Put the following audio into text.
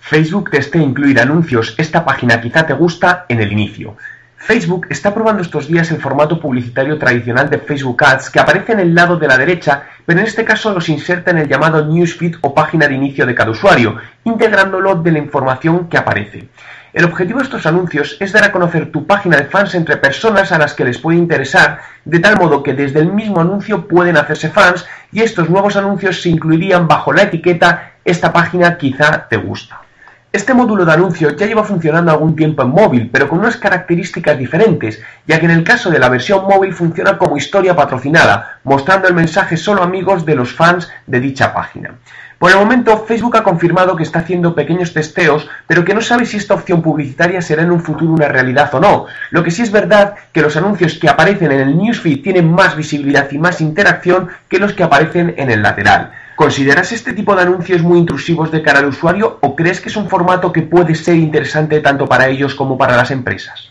Facebook desea incluir anuncios. Esta página quizá te gusta en el inicio. Facebook está probando estos días el formato publicitario tradicional de Facebook Ads que aparece en el lado de la derecha, pero en este caso los inserta en el llamado newsfeed o página de inicio de cada usuario, integrándolo de la información que aparece. El objetivo de estos anuncios es dar a conocer tu página de fans entre personas a las que les puede interesar, de tal modo que desde el mismo anuncio pueden hacerse fans y estos nuevos anuncios se incluirían bajo la etiqueta esta página quizá te gusta. Este módulo de anuncio ya lleva funcionando algún tiempo en móvil, pero con unas características diferentes, ya que en el caso de la versión móvil funciona como historia patrocinada, mostrando el mensaje solo amigos de los fans de dicha página. Por el momento, Facebook ha confirmado que está haciendo pequeños testeos, pero que no sabe si esta opción publicitaria será en un futuro una realidad o no. Lo que sí es verdad que los anuncios que aparecen en el newsfeed tienen más visibilidad y más interacción que los que aparecen en el lateral. ¿Consideras este tipo de anuncios muy intrusivos de cara al usuario o crees que es un formato que puede ser interesante tanto para ellos como para las empresas?